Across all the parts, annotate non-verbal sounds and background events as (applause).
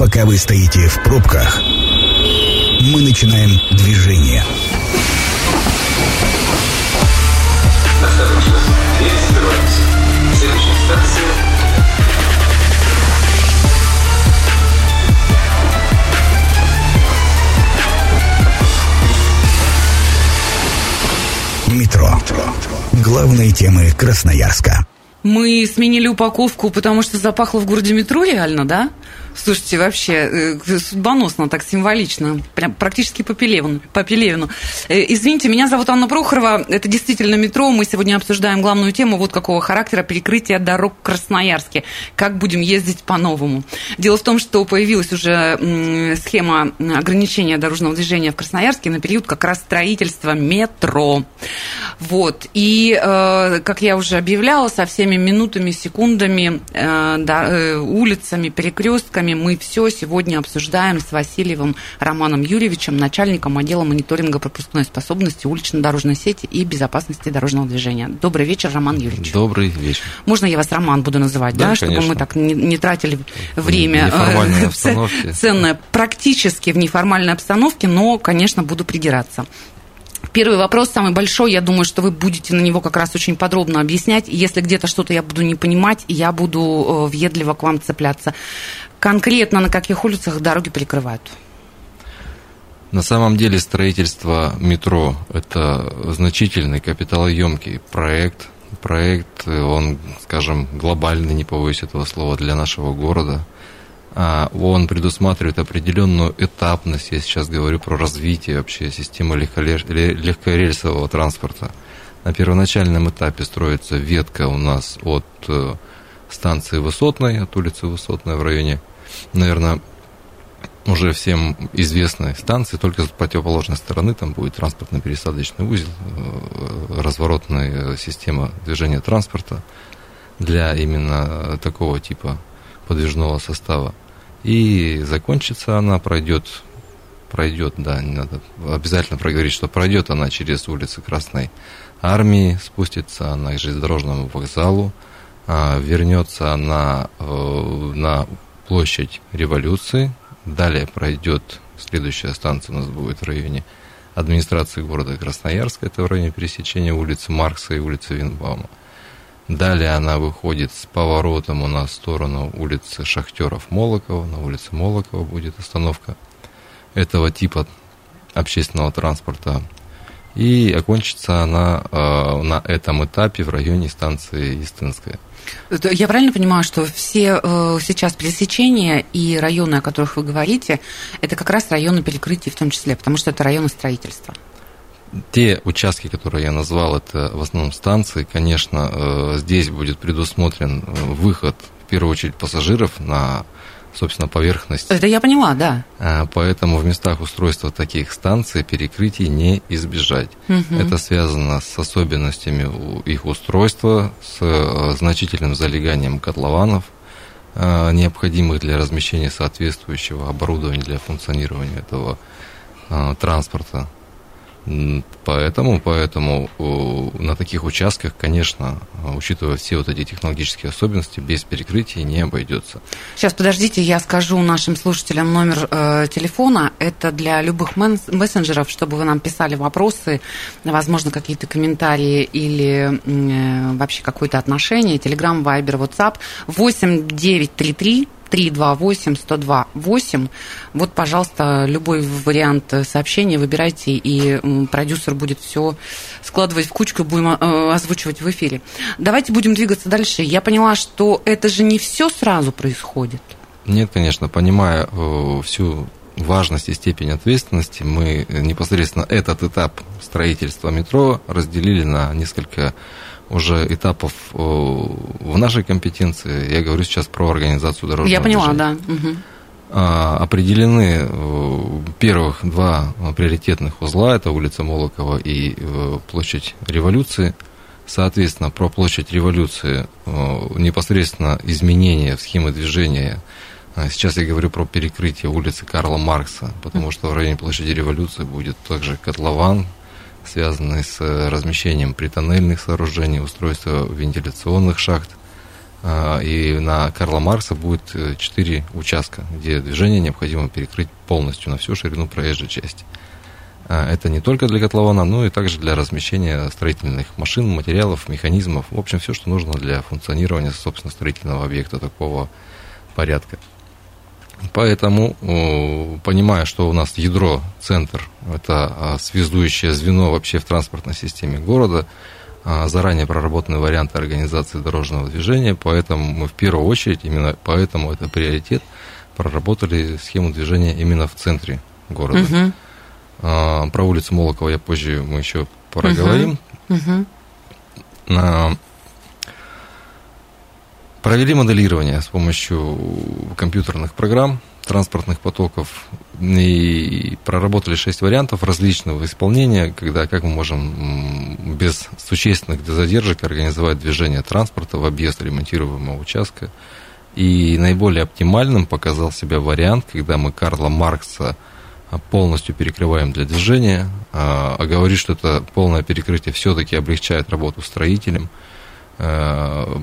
Пока вы стоите в пробках, мы начинаем движение. Метро. Главные темы Красноярска. Мы сменили упаковку, потому что запахло в городе метро реально, да? Слушайте, вообще э, судьбоносно, так символично, прям практически по Пелевину. По Пелевину. Э, Извините, меня зовут Анна Прохорова, это действительно метро, мы сегодня обсуждаем главную тему вот какого характера перекрытия дорог в Красноярске, как будем ездить по-новому. Дело в том, что появилась уже схема ограничения дорожного движения в Красноярске на период как раз строительства метро. Вот, и, э, как я уже объявляла, со всеми минутами, секундами, да, улицами, перекрестками мы все сегодня обсуждаем с Васильевым Романом Юрьевичем, начальником отдела мониторинга пропускной способности улично-дорожной сети и безопасности дорожного движения. Добрый вечер, Роман Юрьевич. Добрый вечер. Можно я вас Роман буду называть, да, Да, чтобы конечно. мы так не, не тратили время э, (laughs) ценное практически в неформальной обстановке, но, конечно, буду придираться. Первый вопрос, самый большой, я думаю, что вы будете на него как раз очень подробно объяснять. Если где-то что-то я буду не понимать, я буду э, въедливо к вам цепляться. Конкретно на каких улицах дороги перекрывают? На самом деле строительство метро – это значительный капиталоемкий проект. Проект, э, он, скажем, глобальный, не побоюсь этого слова, для нашего города. А, Он предусматривает определенную этапность, я сейчас говорю про развитие вообще системы легкорельсового транспорта. На первоначальном этапе строится ветка у нас от э, станции Высотной, от улицы Высотной в районе, наверное, уже всем известной станции, только с противоположной стороны там будет транспортно-пересадочный узел, э, разворотная система движения транспорта для именно такого типа подвижного состава. И закончится она, пройдет, пройдет, да, не надо обязательно проговорить, что пройдет она через улицы Красной Армии, спустится она к железнодорожному вокзалу, вернется она э, на площадь Революции, далее пройдет, следующая станция у нас будет в районе администрации города Красноярска, это в районе пересечения улицы Маркса и улицы Винбаума. Далее она выходит с поворотом у нас в сторону улицы Шахтеров Молокова. На улице Молокова будет остановка этого типа общественного транспорта. И окончится она э, на этом этапе в районе станции Истинская. Я правильно понимаю, что все э, сейчас пересечения и районы, о которых вы говорите, это как раз районы перекрытий в том числе, потому что это районы строительства. Те участки, которые я назвал, это в основном станции. Конечно, э, здесь будет предусмотрен э, выход, в первую очередь, пассажиров на, собственно, поверхность Это я поняла, да. А, Поэтому в местах устройства таких станций перекрытий не избежать. Мгм. Это связано с особенностями их устройства, с э, значительным залеганием котлованов, э, необходимых для размещения соответствующего оборудования для функционирования этого э, транспорта. Поэтому, поэтому на таких участках, конечно, учитывая все вот эти технологические особенности, без перекрытий не обойдется. Сейчас, подождите, я скажу нашим слушателям номер э, телефона. Это для любых мессенджеров, чтобы вы нам писали вопросы, возможно, какие-то комментарии или э, вообще какое-то отношение. Телеграм, Вайбер, WhatsApp 8933 328 102 8. Вот, пожалуйста, любой вариант сообщения выбирайте, и продюсер будет все складывать в кучку будем э, озвучивать в эфире. Давайте будем двигаться дальше. Я поняла, что это же не все сразу происходит. Нет, конечно, понимая э, всю важность и степень ответственности, мы э, непосредственно этот этап строительства метро разделили на несколько уже этапов э, в нашей компетенции. Я говорю сейчас про организацию дорожного Я поняла, движения. да. А, определены э, первых два приоритетных узла, это улица Молокова и э, площадь Революции. Соответственно, про площадь Революции непосредственно изменения в схеме движения. А Сейчас я говорю про перекрытие улицы Карла Маркса, потому что в районе площади Революции будет также котлован, связанный с э, размещением притоннельных сооружений, устройство вентиляционных шахт. А, и на Карла Маркса будет 4 участка, где движение необходимо перекрыть полностью на всю ширину проезжей части. А, это не только для котлована, но и также для размещения строительных машин, материалов, механизмов. В общем, все, что нужно для функционирования, собственно, строительного объекта такого порядка. Поэтому, понимая, что у нас ядро, центр, это а, связующее звено вообще в транспортной системе города, а, заранее проработаны варианты организации дорожного движения, поэтому мы в первую очередь, именно поэтому это приоритет, проработали схему движения именно в центре города. Угу. Про улицу Молокова я позже мы еще проговорим. Угу. Угу. Провели моделирование с помощью компьютерных программ транспортных потоков и проработали шесть вариантов различного исполнения, когда как мы можем без существенных задержек организовать движение транспорта в объезд ремонтируемого участка. И наиболее оптимальным показал себя вариант, когда мы Карла Маркса полностью перекрываем для движения, а, а говорит, что это полное перекрытие все-таки облегчает работу строителям, а,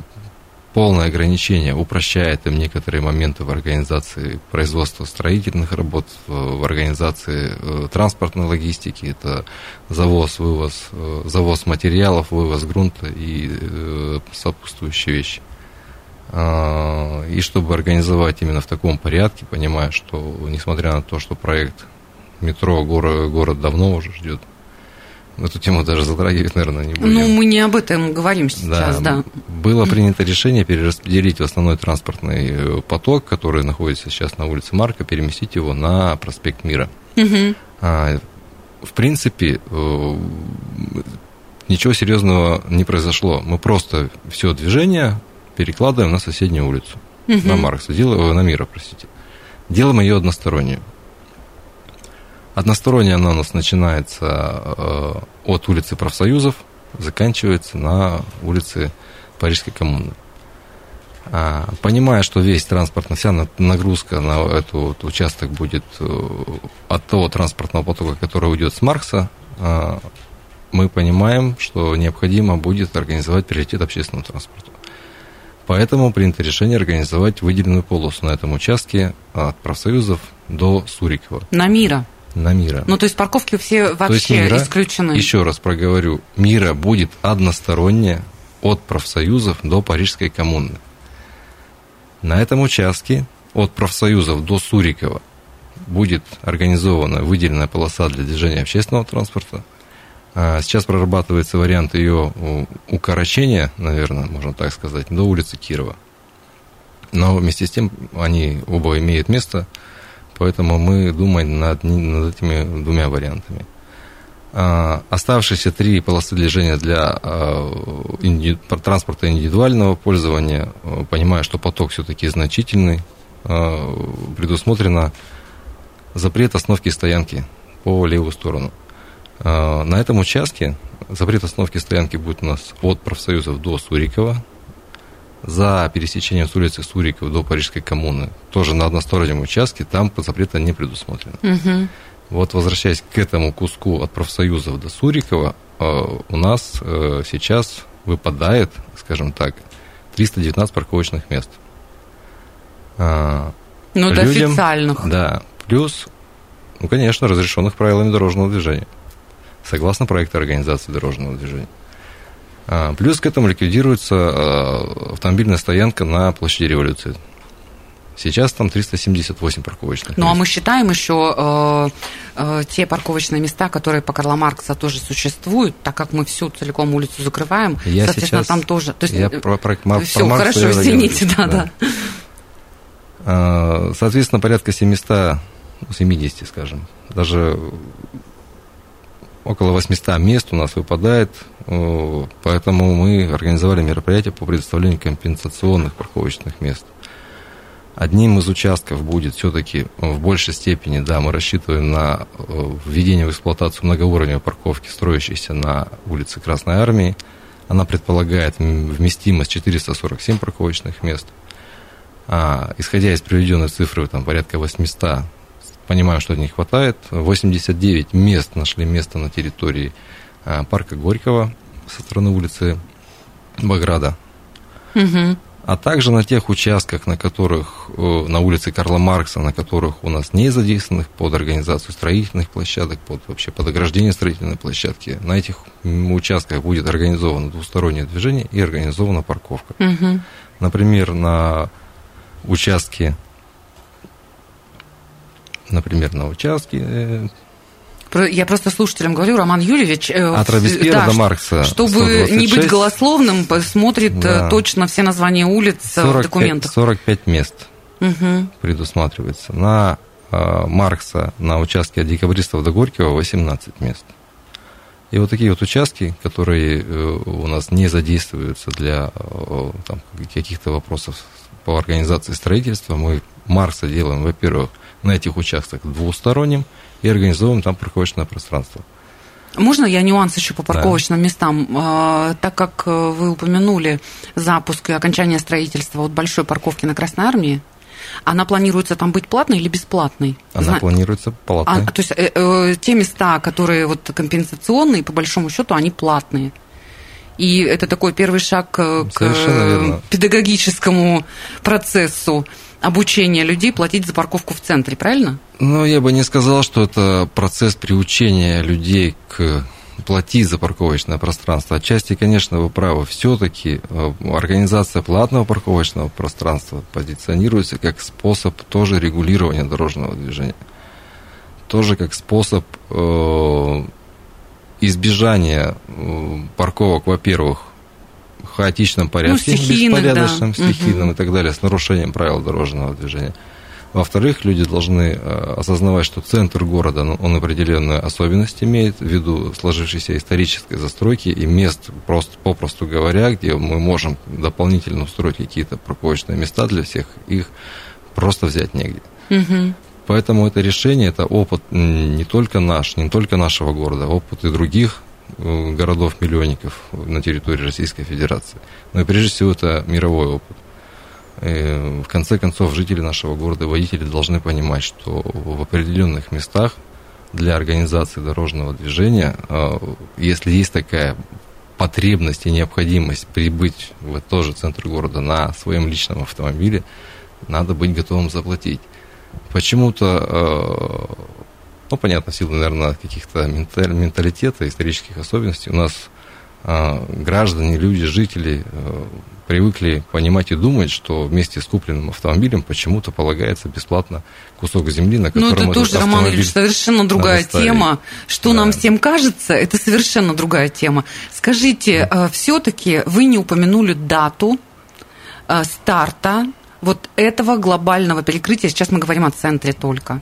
полное ограничение упрощает им некоторые моменты в организации производства строительных работ, в организации э, транспортной логистики, это завоз, вывоз, э, завоз материалов, вывоз грунта и э, сопутствующие вещи. А, и чтобы организовать именно в таком порядке, понимая, что несмотря на то, что проект метро город, город давно уже ждет, Эту тему даже затрагивать, наверное, не будем. Ну, мы не об этом говорим сейчас, да. да. Было принято решение перераспределить основной транспортный э, поток, который находится сейчас на улице Марка, переместить его на проспект Мира. Угу. А, в принципе, э, ничего серьезного не произошло. Мы просто все движение перекладываем на соседнюю улицу, угу. на Маркса, делаем, на Мира, простите. Делаем ее одностороннюю. У нас начинается э, от улицы профсоюзов, заканчивается на улице Парижской коммуны. А, понимая, что весь транспортный, вся нагрузка на этот участок будет э, от того транспортного потока, который уйдет с Маркса, а, мы понимаем, что необходимо будет организовать приоритет общественному транспорту. Поэтому принято решение организовать выделенную полосу на этом участке от профсоюзов до Сурикова. На Мира на Мира. Ну, то есть парковки все вообще мира, исключены? Еще раз проговорю, Мира будет односторонняя от профсоюзов до Парижской коммуны. На этом участке от профсоюзов до Сурикова будет организована выделенная полоса для движения общественного транспорта. А сейчас прорабатывается вариант ее укорочения, наверное, можно так сказать, до улицы Кирова. Но вместе с тем они оба имеют место – Поэтому мы думаем над, над этими двумя вариантами. А, оставшиеся три полосы движения для а, транспорта индивидуального пользования, а, понимая, что поток все-таки значительный, предусмотрено запрет остановки стоянки по левую сторону. На этом участке запрет остановки стоянки будет у нас от профсоюзов до Сурикова, за пересечением с улицы Сурикова до Парижской коммуны, тоже на одностороннем участке, там запрета не предусмотрено. Угу. Вот возвращаясь к этому куску от профсоюзов до Сурикова, э, у нас э, сейчас выпадает, скажем так, 319 парковочных мест. А, ну, Людям, официальных. Да, плюс, ну, конечно, разрешенных правилами дорожного движения, согласно проекту организации дорожного движения. А, плюс к этому ликвидируется а, автомобильная стоянка на площади революции. Сейчас там 378 парковочных мест. Ну, а мы считаем еще э, э, те парковочные места, которые по Карла Маркса тоже существуют, так как мы всю целиком улицу закрываем, я соответственно, сейчас, там тоже... То есть, я э, про, про, про все, Маркса хорошо, извините, да, да. да. А, соответственно, порядка 700, 70, скажем, даже около 800 мест у нас выпадает, поэтому мы организовали мероприятие по предоставлению компенсационных парковочных мест. Одним из участков будет все-таки в большей степени, да, мы рассчитываем на введение в эксплуатацию многоуровневой парковки, строящейся на улице Красной Армии. Она предполагает вместимость 447 парковочных мест. А, исходя из приведенной цифры, там порядка 800 понимаю, что не хватает. 89 мест нашли место на территории а, парка Горького со стороны улицы Баграда. Угу. а также на тех участках, на которых, э, на улице Карла Маркса, на которых у нас не задействованных под организацию строительных площадок, под вообще под ограждение строительной площадки, на этих участках будет организовано двустороннее движение и организована парковка. Угу. Например, на участке, например, на участке э, я просто слушателям говорю, Роман Юрьевич... Э, От Робеспьера да, до Маркса. Чтобы 126, не быть голословным, смотрит э, да. точно все названия улиц 45, в документах. 45 мест угу. предусматривается. На э, Маркса, на участке от Декабристов до Горького 18 мест. И вот такие вот участки, которые э, у нас не задействуются для э, там, каких-то вопросов по организации строительства, мы Маркса делаем, во-первых, на этих участках двусторонним, и организовываем там парковочное пространство. Можно я нюанс еще по парковочным да. местам? А, так как э, вы упомянули запуск и окончание строительства вот большой парковки на Красной Армии, она планируется там быть платной или бесплатной? Она Зна... планируется платной. А, то есть э, э, те места, которые вот компенсационные, по большому счету, они платные. И это такой первый шаг к Совершенно педагогическому процессу обучения людей платить за парковку в центре, правильно? Ну, я бы не сказал, что это процесс приучения людей к платить за парковочное пространство. Отчасти, конечно, вы правы. Все-таки э, организация платного парковочного пространства позиционируется как способ тоже регулирования дорожного движения. Тоже как способ э, избежания э, парковок, во-первых, в хаотичном порядке, ну, беспорядочном, да. стихийном угу. и так далее, с нарушением правил дорожного движения. Во-вторых, люди должны э, осознавать, что центр города, ну, он определенную особенность имеет ввиду сложившейся исторической застройки и мест, просто, попросту говоря, где мы можем дополнительно устроить какие-то парковочные места для всех, их просто взять негде. Угу. Поэтому это решение, это опыт не только наш, не только нашего города, опыт и других э, городов-миллионников на территории Российской Федерации. Но и прежде всего это мировой опыт. И в конце концов, жители нашего города, водители должны понимать, что в определенных местах для организации дорожного движения, э, если есть такая потребность и необходимость прибыть в тот же центр города на своем личном автомобиле, надо быть готовым заплатить. Почему-то, э, ну, понятно, в силу, наверное, каких-то менталитета, исторических особенностей, у нас э, граждане, люди, жители привыкли понимать и думать, что вместе с купленным автомобилем почему-то полагается бесплатно кусок земли, на котором Ну, это тоже, Роман Ильич, совершенно другая тема. Что да. нам всем кажется, это совершенно другая тема. Скажите, да. Э, все-таки вы не упомянули дату э, старта вот этого глобального перекрытия. Сейчас мы говорим о центре только.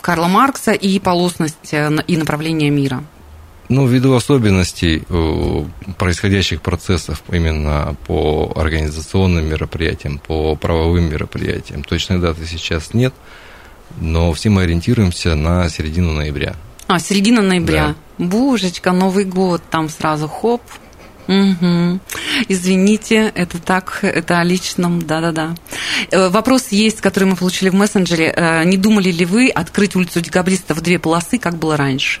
Карла Маркса и полосность э, и направление мира. Ну, ввиду особенностей э, происходящих процессов именно по организационным мероприятиям, по правовым мероприятиям, точной даты сейчас нет, но все мы ориентируемся на середину ноября. А, середина ноября. Да. Божечка, Новый год, там сразу хоп. Угу. Извините, это так, это о личном, да-да-да. Э, вопрос есть, который мы получили в мессенджере. Э, не думали ли вы открыть улицу декабристов в две полосы, как было раньше?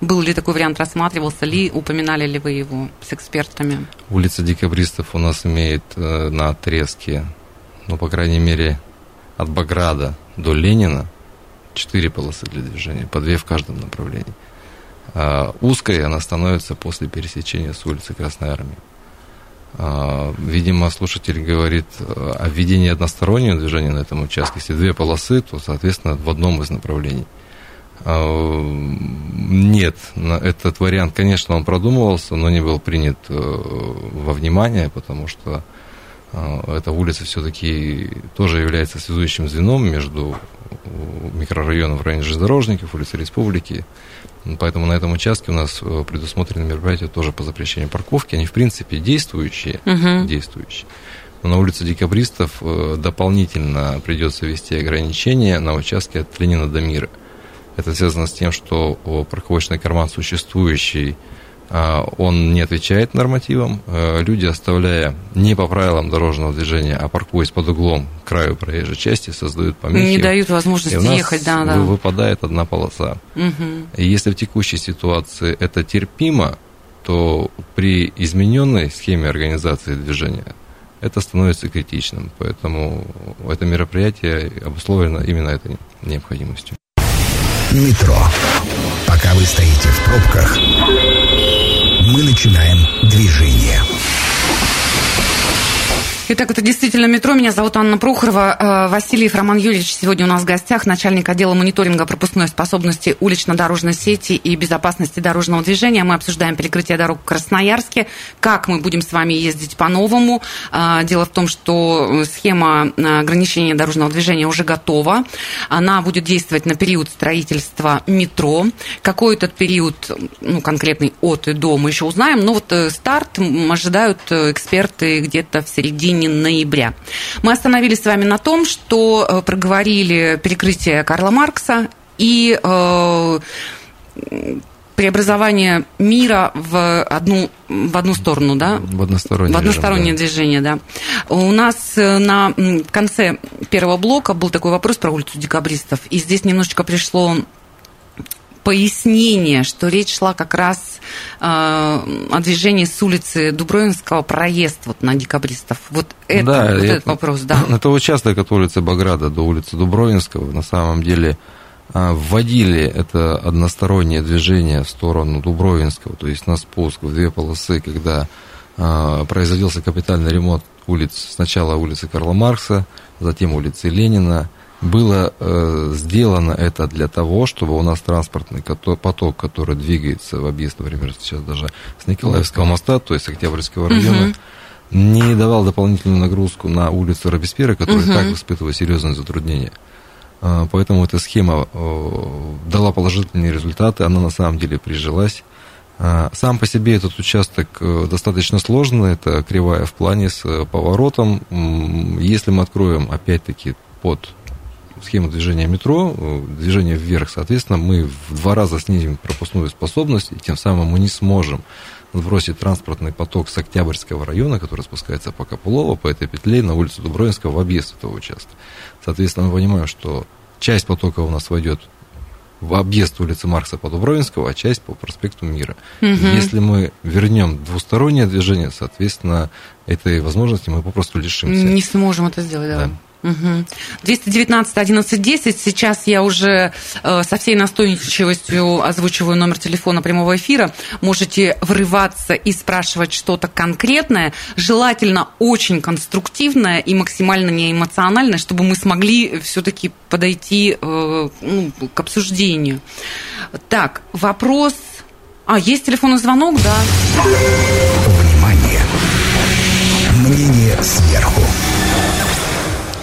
Был ли такой вариант, рассматривался ли, упоминали ли вы его с экспертами? Улица Декабристов у нас имеет э, на отрезке, ну, по крайней мере, от Баграда до Ленина четыре полосы для движения, по две в каждом направлении. А, узкой она становится после пересечения с улицы Красной Армии. А, видимо, слушатель говорит э, о введении одностороннего движения на этом участке. Если две полосы, то, соответственно, в одном из направлений. А, нет, этот вариант, конечно, он продумывался, но не был принят э, во внимание, потому что а, эта улица все-таки тоже является связующим звеном между микрорайоном в районе железнодорожников, улицы Республики. Поэтому на этом участке у нас э, предусмотрены мероприятия тоже по запрещению парковки. Они, в принципе, действующие. Угу. действующие. Но на улице Декабристов э, дополнительно придется ввести ограничения на участке от Ленина до Мира. Это связано с тем, что парковочный карман существующий, а, он не отвечает нормативам. Э, люди, оставляя не по правилам дорожного движения, а паркуясь под углом к краю проезжей части, создают помехи. Не дают возможности ехать, да, да. Выпадает одна полоса. Угу. И если в текущей ситуации это терпимо, то при измененной схеме организации движения это становится критичным. Поэтому это мероприятие обусловлено именно этой необходимостью. Метро. Пока вы стоите в пробках, мы начинаем движение. Итак, это действительно метро. Меня зовут Анна Прохорова. Э, Васильев Роман Юрьевич сегодня у нас в гостях, начальник отдела мониторинга пропускной способности улично-дорожной сети и безопасности дорожного движения. Мы обсуждаем перекрытие дорог в Красноярске, как мы будем с вами ездить по-новому. Э, дело в том, что схема ограничения дорожного движения уже готова. Она будет действовать на период строительства метро. Какой этот период, ну, конкретный от и до, мы еще узнаем. Но вот э, старт ожидают эксперты где-то в середине середине ноября. Мы остановились с вами на том, что э, проговорили перекрытие Карла Маркса и э, преобразование мира в одну, в одну сторону, да? В одностороннее, в одностороннее режим, движение, да. У нас э, на конце первого блока был такой вопрос про улицу декабристов, и здесь немножечко пришло пояснение, что речь шла как раз э, о движении с улицы Дубровинского проезд вот на декабристов. Вот, это, да, вот это, этот вопрос, да. (laughs) Это участок от улицы Баграда до улицы Дубровинского. На самом деле э, вводили это одностороннее движение в сторону Дубровинского, то есть на спуск в две полосы, когда э, производился капитальный ремонт улиц, сначала улицы Карла Маркса, затем улицы Ленина, было э, сделано это для того, чтобы у нас транспортный поток, который двигается в объезд, например, сейчас даже с Николаевского моста, то есть Октябрьского района, угу. не давал дополнительную нагрузку на улицу Робеспьера, которая угу. так испытывает серьезные затруднения. Э, поэтому эта схема э, дала положительные результаты, она на самом деле прижилась. Э, сам по себе этот участок достаточно сложный, это кривая в плане с поворотом. Если мы откроем, опять-таки, под схему движения метро, э, движение вверх, соответственно, мы в два раза снизим пропускную способность, и тем самым мы не сможем сбросить транспортный поток с Октябрьского района, который спускается по Капулово, по этой петле на улицу Дубровинского в объезд этого участка. Соответственно, мы понимаем, что часть потока у нас войдет в объезд улицы Маркса по Дубровинского, а часть по проспекту Мира. Угу. Если мы вернем двустороннее движение, соответственно, этой возможности мы попросту лишимся. Не сможем это сделать, да. да. Угу. 219 11 10. Сейчас я уже э, со всей настойчивостью озвучиваю номер телефона прямого эфира. Можете врываться и спрашивать что-то конкретное, желательно очень конструктивное и максимально неэмоциональное, чтобы мы смогли все-таки подойти э, ну, к обсуждению. Так, вопрос. А, есть телефонный звонок, да? Внимание! Мнение сверху.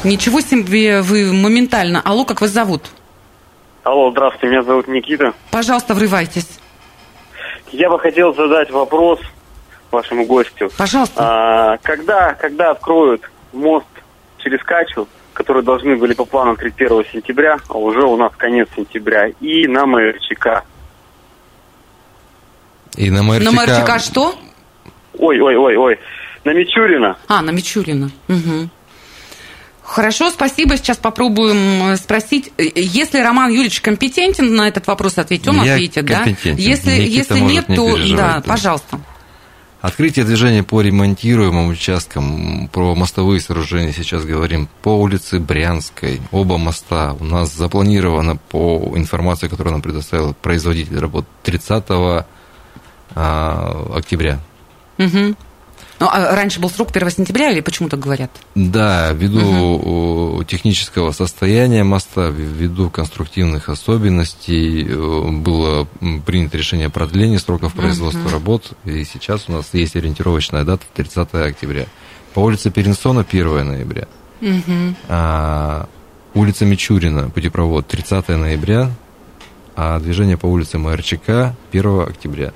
Ничего себе вы моментально. Алло, как вас зовут? Алло, здравствуйте, меня зовут Никита. Пожалуйста, врывайтесь. Я бы хотел задать вопрос вашему гостю. Пожалуйста. А, когда, когда откроют мост через Качу, который должны были по плану открыть 1 сентября, а уже у нас конец сентября, и на МРЧК? И на МРЧК... На МРЧК что? Ой, ой, ой, ой. На Мичурина. А, на Мичурина. Угу. Хорошо, спасибо. Сейчас попробуем э, спросить. Э, если Роман Юрьевич компетентен на этот вопрос ответить, он Я ответит, да? Если, если нет, не то да, пожалуйста. Открытие движения по ремонтируемым участкам, про мостовые сооружения сейчас говорим, по улице Брянской, оба моста у нас запланировано по информации, которую нам предоставил производитель работ 30 а, октября. Угу. Ну, а раньше был срок 1 сентября или почему так говорят? Да, ввиду угу. технического состояния моста, ввиду конструктивных особенностей э, было принято решение о продлении сроков производства угу. работ, и сейчас у нас есть ориентировочная дата 30 октября. По улице Перенсона 1 ноября. Угу. А, улица Мичурина, путепровод 30 ноября, а движение по улице МРЧК 1 октября.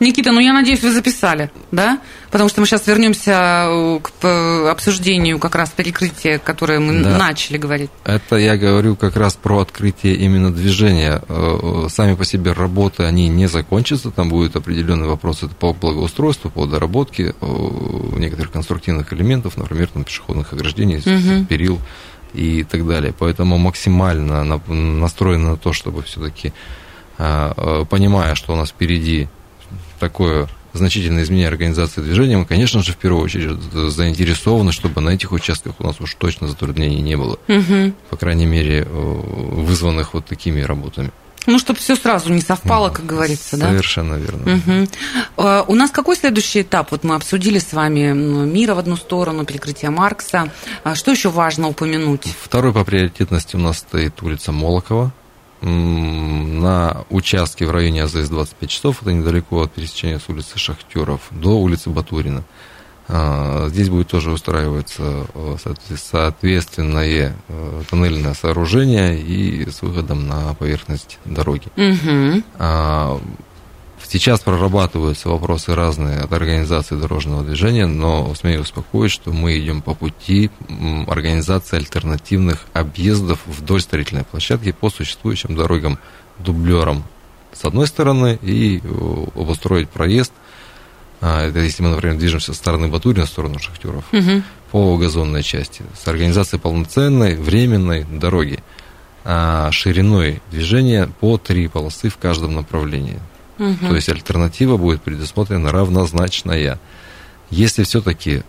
Никита, ну я надеюсь, вы записали, да? Потому что мы сейчас вернемся э, к обсуждению как раз перекрытия, которое мы да. начали говорить. Это я говорю как раз про открытие именно движения. Э, сами по себе работы, они не закончатся, там будут определенные вопросы по благоустройству, по доработке э, некоторых конструктивных элементов, например, там, пешеходных ограждений, угу. перил и так далее. Поэтому максимально настроено на то, чтобы все-таки понимая, что у нас впереди такое значительные изменения организации движения, мы, конечно же, в первую очередь заинтересованы, чтобы на этих участках у нас уж точно затруднений не было. Угу. По крайней мере, вызванных вот такими работами. Ну, чтобы все сразу не совпало, как говорится, да? Совершенно верно. Угу. У нас какой следующий этап? Вот мы обсудили с вами мира в одну сторону, перекрытие Маркса. А что еще важно упомянуть? Второй по приоритетности у нас стоит улица Молокова. На участке в районе АЗС 25 часов, это недалеко от пересечения с улицы Шахтеров до улицы Батурина. А, здесь будет тоже устраиваться э, соответственное э, тоннельное сооружение и с выходом на поверхность дороги. Угу. Сейчас прорабатываются вопросы разные от организации дорожного движения, но смею успокоить, что мы идем по пути организации альтернативных объездов вдоль строительной площадки по существующим дорогам дублерам с одной стороны и э, обустроить проезд – а, это если мы, например, движемся со стороны Батурина в сторону шахтеров, угу. по газонной части, с организацией полноценной временной дороги, а шириной движения по три полосы в каждом направлении. Угу. То есть альтернатива будет предусмотрена равнозначная. Если все-таки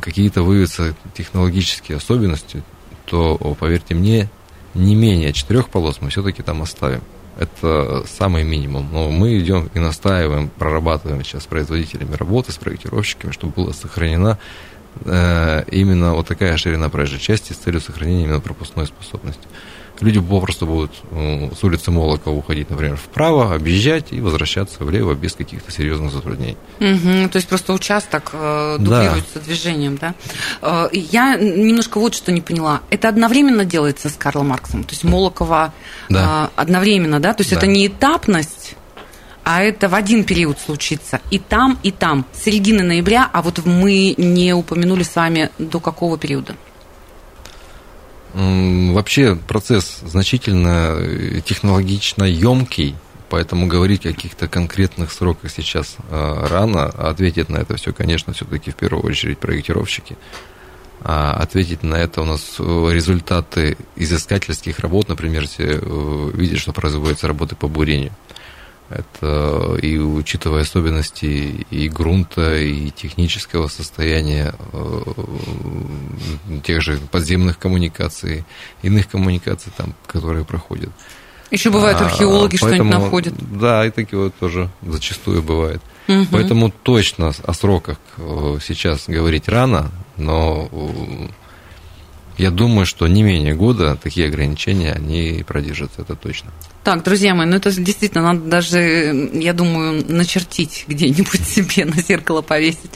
какие-то выявятся технологические особенности, то, поверьте мне, не менее четырех полос мы все-таки там оставим. Это самый минимум. Но мы идем и настаиваем, прорабатываем сейчас с производителями работы, с проектировщиками, чтобы была сохранена э, именно вот такая ширина проезжей части с целью сохранения именно пропускной способности люди попросту будут э, с улицы Молока уходить, например, вправо, объезжать и возвращаться влево без каких-то серьезных затруднений. Угу, то есть просто участок э, дублируется да. движением, да? Э, я немножко вот что не поняла. Это одновременно делается с Карлом Марксом? То есть Молокова да. одновременно, да? То есть да. это не этапность? а это в один период случится. И там, и там. Середины ноября, а вот мы не упомянули с вами до какого периода? Вообще процесс значительно э, технологично емкий, поэтому говорить о каких-то конкретных сроках сейчас э, рано. Ответить на это все, конечно, все-таки в первую очередь проектировщики. А ответить на это у нас э, результаты изыскательских работ, например, все видят, что производятся работы по бурению. Это и учитывая особенности и грунта, и технического состояния э, тех же подземных коммуникаций, иных коммуникаций, там, которые проходят. Еще бывают а, археологи, а, что-нибудь находят. Да, и такие вот тоже зачастую бывает. Угу. Поэтому точно о сроках э, сейчас говорить рано, но э, я думаю, что не менее года такие ограничения, они продержатся, это точно. Так, друзья мои, ну это действительно надо даже, я думаю, начертить где-нибудь (laughs) себе на зеркало повесить.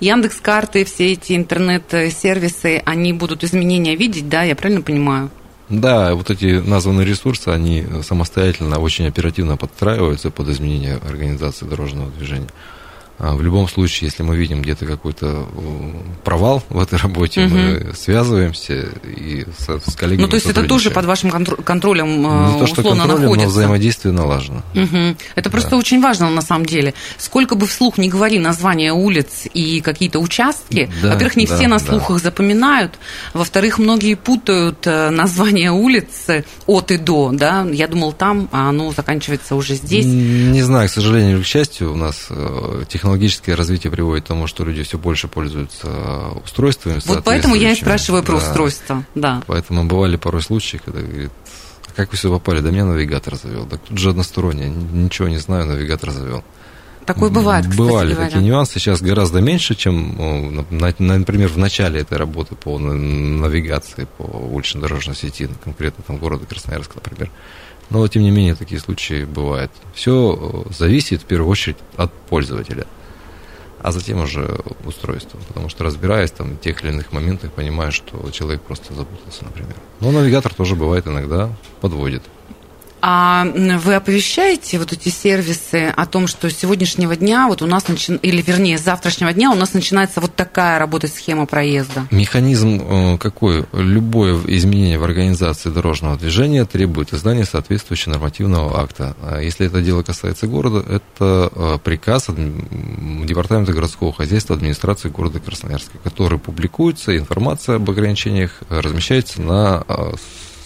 Яндекс карты, все эти интернет-сервисы, они будут изменения видеть, да, я правильно понимаю? Да, вот эти названные ресурсы, они самостоятельно очень оперативно подстраиваются под изменение организации дорожного движения. А в любом случае, если мы видим где-то какой-то э, провал в этой работе, угу. мы связываемся и с, с коллегами. Ну, то есть это тоже под вашим контролем э, Не то, что условно контролем, находится. но взаимодействие налажено. Угу. Это просто да. очень важно на самом деле. Сколько бы вслух не говори названия улиц и какие-то участки, да, во-первых, не да, все на слухах да. запоминают, во-вторых, многие путают э, названия улиц от и до, да, я думал там, а оно заканчивается уже здесь. Не знаю, к сожалению или к счастью, у нас технология технологическое развитие приводит к тому, что люди все больше пользуются устройствами. Вот поэтому я и спрашиваю про да. устройство, да. Поэтому бывали порой случаи, когда говорит, «А как вы все попали? Да меня навигатор завел. Так тут же одностороннее, ничего не знаю, навигатор завел. Такое бывает, кстати Бывали говоря. такие нюансы, сейчас гораздо меньше, чем, например, в начале этой работы по навигации по улично-дорожной сети, конкретно там города Красноярска, например. Но, тем не менее, такие случаи бывают. Все зависит, в первую очередь, от пользователя, а затем уже устройство. Потому что, разбираясь там в тех или иных моментах, понимаю, что человек просто запутался, например. Но навигатор тоже бывает иногда подводит. А вы оповещаете вот эти сервисы о том, что с сегодняшнего дня вот у нас начи... или вернее с завтрашнего дня у нас начинается вот такая работа схема проезда? Механизм э, какой? Любое изменение в организации дорожного движения требует издания соответствующего нормативного акта. А если это дело касается города, это э, приказ Департамента городского хозяйства администрации города Красноярска, который публикуется, информация об ограничениях размещается на э,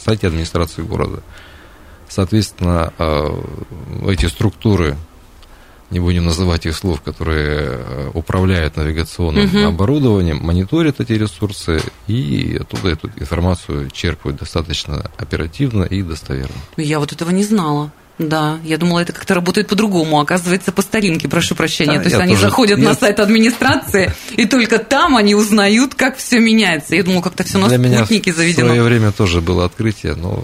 сайте администрации города. Соответственно, э, эти структуры не будем называть их слов, которые э, управляют навигационным угу. оборудованием, мониторят эти ресурсы и оттуда эту информацию черпают достаточно оперативно и достоверно. Я вот этого не знала. Да, я думала, это как-то работает по-другому. Оказывается, по старинке, прошу прощения. Да, То есть они тоже... заходят я... на сайт администрации, и только там они узнают, как все меняется. Я думала, как-то все на Для спутнике меня заведено. В свое время тоже было открытие, но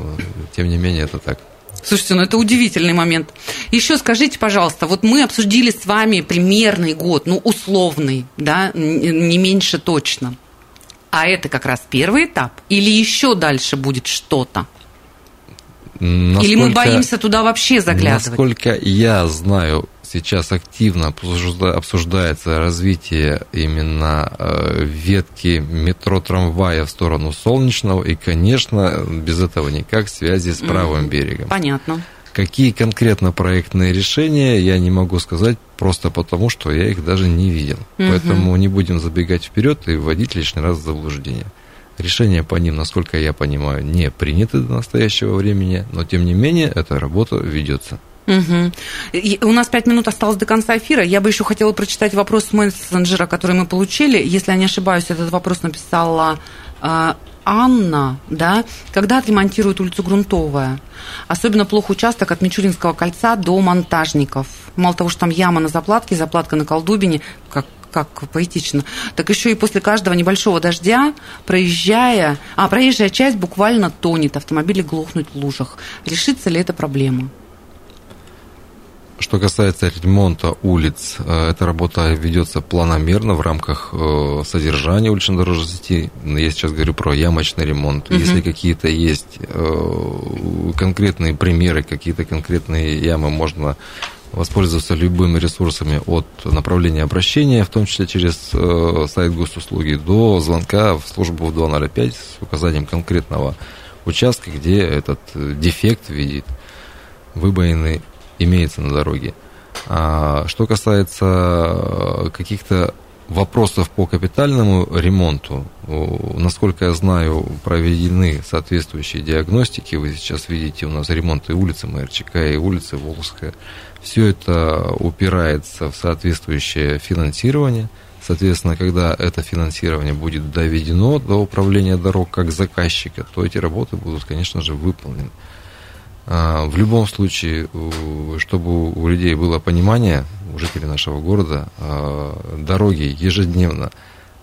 тем не менее это так. Слушайте, ну это удивительный момент. Еще скажите, пожалуйста, вот мы обсудили с вами примерный год, ну условный, да, не меньше точно. А это как раз первый этап? Или еще дальше будет что-то? Насколько, Или мы боимся туда вообще заглядывать? Насколько я знаю, сейчас активно обсуждается развитие именно э, ветки метро-трамвая в сторону Солнечного, и, конечно, без этого никак связи с правым берегом. Понятно. Какие конкретно проектные решения, я не могу сказать, просто потому, что я их даже не видел. Угу. Поэтому не будем забегать вперед и вводить лишний раз в заблуждение. Решения по ним, насколько я понимаю, не приняты до настоящего времени, но тем не менее эта работа ведется. Угу. У нас пять минут осталось до конца эфира. Я бы еще хотела прочитать вопрос мессенджера, который мы получили. Если я не ошибаюсь, этот вопрос написала э, Анна, да, когда отремонтируют улицу Грунтовая. Особенно плохо участок от Мичуринского кольца до Монтажников. Мало того, что там яма на заплатке, заплатка на Колдубине, как как поэтично, так еще и после каждого небольшого дождя, проезжая, а проезжая часть буквально тонет, автомобили глохнут в лужах. Решится ли эта проблема? Что касается ремонта улиц, э, эта работа ведется планомерно в рамках э, содержания улично-дорожной сети. Я сейчас говорю про ямочный ремонт. Угу. Если какие-то есть э, конкретные примеры, какие-то конкретные ямы, можно воспользоваться любыми ресурсами от направления обращения, в том числе через сайт госуслуги, до звонка в службу в 205 с указанием конкретного участка, где этот дефект в виде выбоины имеется на дороге. А что касается э, каких-то вопросов по капитальному ремонту, насколько я знаю, проведены соответствующие диагностики. Вы сейчас видите у нас ремонты улицы МРЧК и улицы Волжская. Все это упирается в соответствующее финансирование. Соответственно, когда это финансирование будет доведено до управления дорог как заказчика, то эти работы будут, конечно же, выполнены. А, в любом случае, чтобы у людей было понимание, у жителей нашего города, а, дороги ежедневно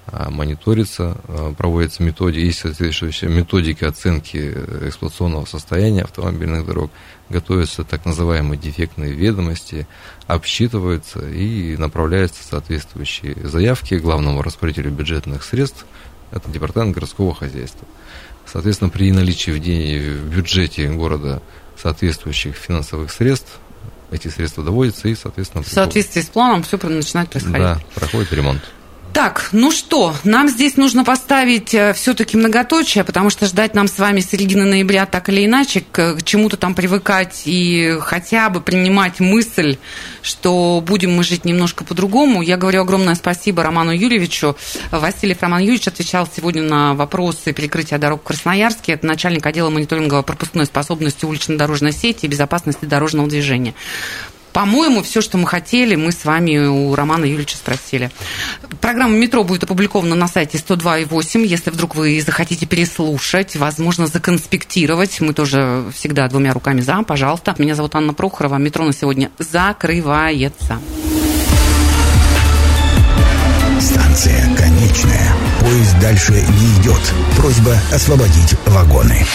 а, мониторятся, проводятся методики, есть соответствующая методика оценки эксплуатационного состояния автомобильных дорог, готовятся так называемые дефектные ведомости, обсчитываются и направляются соответствующие заявки главному распорядителю бюджетных средств, это департамент городского хозяйства. Соответственно, при наличии в бюджете города соответствующих финансовых средств эти средства доводятся и, соответственно... В соответствии с планом все начинает происходить. Да, проходит ремонт. Так, ну что, нам здесь нужно поставить э, все-таки многоточие, потому что ждать нам с вами середины ноября так или иначе, к, чему-то там привыкать и хотя бы принимать мысль, что будем мы жить немножко по-другому. Я говорю огромное спасибо Роману Юрьевичу. Васильев Роман Юрьевич отвечал сегодня на вопросы перекрытия дорог в Красноярске. Это начальник отдела мониторинга пропускной способности улично-дорожной сети и безопасности дорожного движения. По-моему, все, что мы хотели, мы с вами у Романа Юрьевича спросили. Программа «Метро» будет опубликована на сайте 102.8. Если вдруг вы захотите переслушать, возможно, законспектировать, мы тоже всегда двумя руками за, пожалуйста. Меня зовут Анна Прохорова. «Метро» на сегодня закрывается. Станция конечная. Поезд дальше не идет. Просьба освободить вагоны.